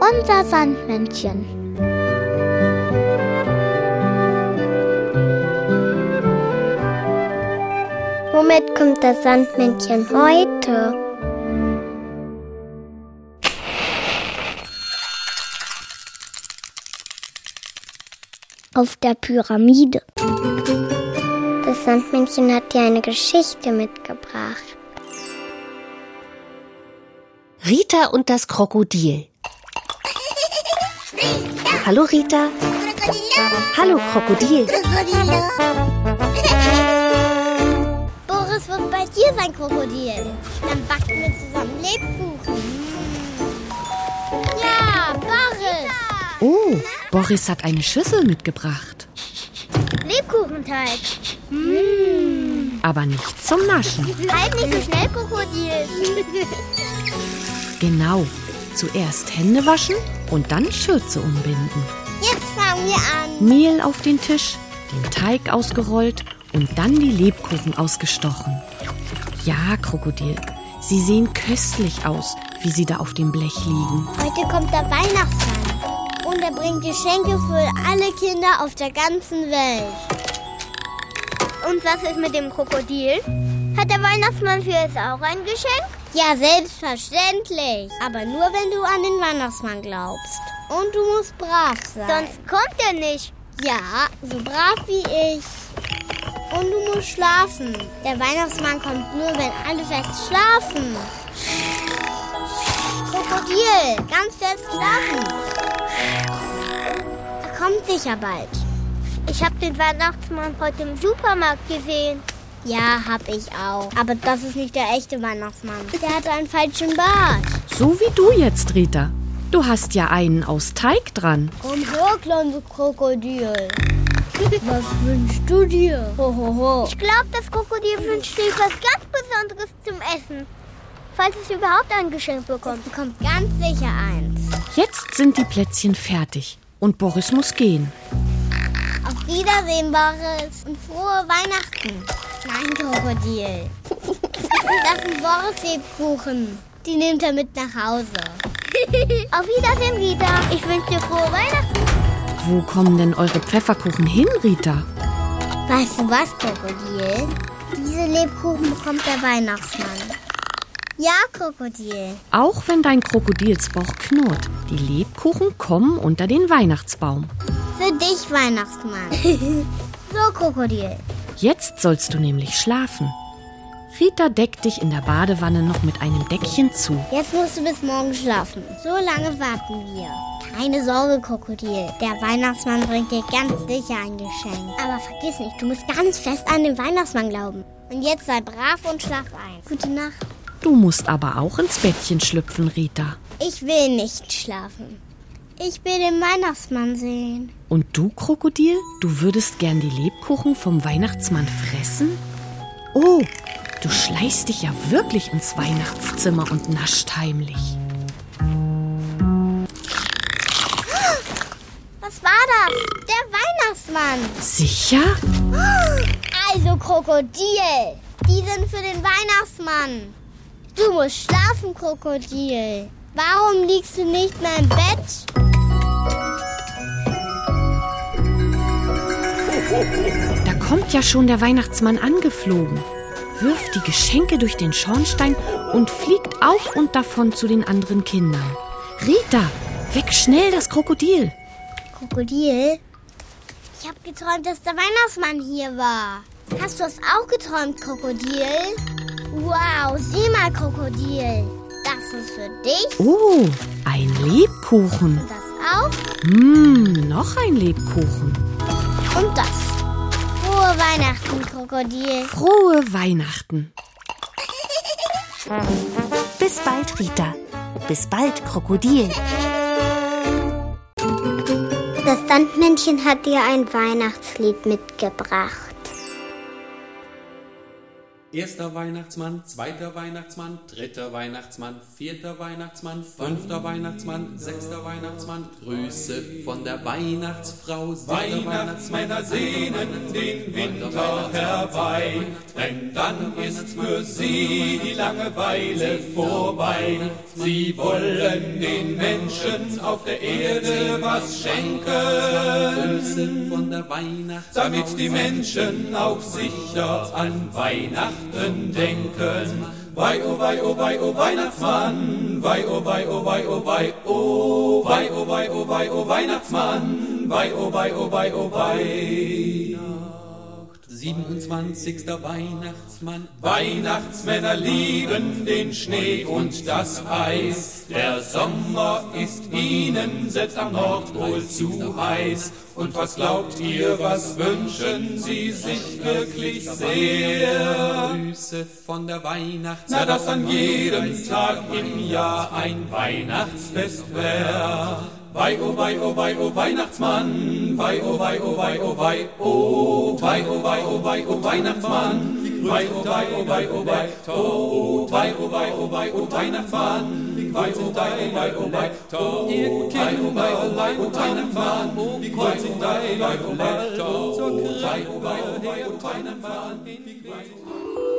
Unser Sandmännchen. Womit kommt das Sandmännchen heute? Auf der Pyramide. Das Sandmännchen hat dir eine Geschichte mitgebracht. Rita und das Krokodil. Hallo Rita. Hallo Krokodil. Boris wird bei dir sein Krokodil. Dann backen wir zusammen Lebkuchen. Ja, Boris. Oh, Boris hat eine Schüssel mitgebracht. Lebkuchenteig. Aber nicht zum Naschen. Halt nicht so schnell, Krokodil. Genau. Zuerst Hände waschen und dann Schürze umbinden. Jetzt fangen wir an. Mehl auf den Tisch, den Teig ausgerollt und dann die Lebkuchen ausgestochen. Ja, Krokodil, sie sehen köstlich aus, wie sie da auf dem Blech liegen. Heute kommt der Weihnachtsmann. Und er bringt Geschenke für alle Kinder auf der ganzen Welt. Und was ist mit dem Krokodil? Hat der Weihnachtsmann für es auch ein Geschenk? Ja, selbstverständlich. Aber nur, wenn du an den Weihnachtsmann glaubst. Und du musst brav sein. Sonst kommt er nicht. Ja, so brav wie ich. Und du musst schlafen. Der Weihnachtsmann kommt nur, wenn alle fest schlafen. Krokodil, ganz fest schlafen. Er kommt sicher bald. Ich habe den Weihnachtsmann heute im Supermarkt gesehen. Ja, hab ich auch. Aber das ist nicht der echte Weihnachtsmann. Der hat einen falschen Bart. So wie du jetzt, Rita. Du hast ja einen aus Teig dran. Komm her, kleines Krokodil. Was wünschst du dir? Ho, ho, ho. Ich glaube, das Krokodil wünscht sich was ganz Besonderes zum Essen. Falls es überhaupt ein Geschenk bekommt. Es bekommt ganz sicher eins. Jetzt sind die Plätzchen fertig und Boris muss gehen. Auf Wiedersehen, Boris. Und frohe Weihnachten. Nein, Krokodil. Das sind Boris Lebkuchen. Die nimmt er mit nach Hause. Auf Wiedersehen, Rita. Ich wünsche dir frohe Weihnachten. Wo kommen denn eure Pfefferkuchen hin, Rita? Weißt du was, Krokodil? Diese Lebkuchen bekommt der Weihnachtsmann. Ja, Krokodil. Auch wenn dein Krokodilsbauch knurrt, die Lebkuchen kommen unter den Weihnachtsbaum. Für dich, Weihnachtsmann. so, Krokodil. Jetzt sollst du nämlich schlafen. Rita deckt dich in der Badewanne noch mit einem Deckchen zu. Jetzt musst du bis morgen schlafen. So lange warten wir. Keine Sorge, Krokodil. Der Weihnachtsmann bringt dir ganz sicher ein Geschenk. Aber vergiss nicht, du musst ganz fest an den Weihnachtsmann glauben. Und jetzt sei brav und schlaf ein. Gute Nacht. Du musst aber auch ins Bettchen schlüpfen, Rita. Ich will nicht schlafen. Ich will den Weihnachtsmann sehen. Und du, Krokodil, du würdest gern die Lebkuchen vom Weihnachtsmann fressen? Oh, du schleichst dich ja wirklich ins Weihnachtszimmer und nascht heimlich. Was war das? Der Weihnachtsmann. Sicher? Also, Krokodil. Die sind für den Weihnachtsmann. Du musst schlafen, Krokodil. Warum liegst du nicht mehr im Bett? Da kommt ja schon der Weihnachtsmann angeflogen, wirft die Geschenke durch den Schornstein und fliegt auf und davon zu den anderen Kindern. Rita, weg schnell das Krokodil. Krokodil? Ich habe geträumt, dass der Weihnachtsmann hier war. Hast du es auch geträumt, Krokodil? Wow, sieh mal, Krokodil. Das ist für dich. Oh, ein Lebkuchen. Und das auch. Mmm, noch ein Lebkuchen. Und das. Frohe Weihnachten, Krokodil. Frohe Weihnachten. Bis bald, Rita. Bis bald, Krokodil. Das Sandmännchen hat dir ein Weihnachtslied mitgebracht. Erster Weihnachtsmann, zweiter Weihnachtsmann, dritter Weihnachtsmann, vierter Weihnachtsmann, fünfter Weihnachtsmann, sechster Weihnachtsmann. Grüße von der Weihnachtsfrau. Weihnachtsmänner sehnen den Winter herbei, denn dann ist für sie die Langeweile vorbei. Sie wollen den Menschen auf der Erde was schenken, Grüße von der Weihnachtsfrau. damit die Menschen auch sicher an Weihnachten denken. Wei, oh wei, oh wei, oh Weihnachtsmann, wei, oh wei, oh wei, oh wei, oh wei, oh wei, oh wei, oh Weihnachtsmann, wei, oh wei, oh wei, oh wei. 27. Weihnachtsmann. Weihnachtsmänner lieben den Schnee und das Eis. Der Sommer ist ihnen selbst am Nordpol zu heiß. Und was glaubt ihr, was wünschen sie sich wirklich sehr? Grüße von der Weihnachtsfrau. Na, dass an jedem Tag im Jahr ein Weihnachtsfest wär. Wei, oh wei, oh wei, oh Weihnachtsmann, wei, oh wei, oh wei, oh wei, oh wei, oh wei, oh wei, oh Weihnachtsmann, wei, oh wei, oh wei, oh wei, oh wei, oh wei, oh wei, oh Weihnachtsmann, wei, oh wei, oh wei, oh wei, oh wei, oh wei, oh wei, oh Weihnachtsmann, wei, oh wei, oh wei, oh wei, oh wei, oh wei, oh wei, oh Weihnachtsmann, wei, oh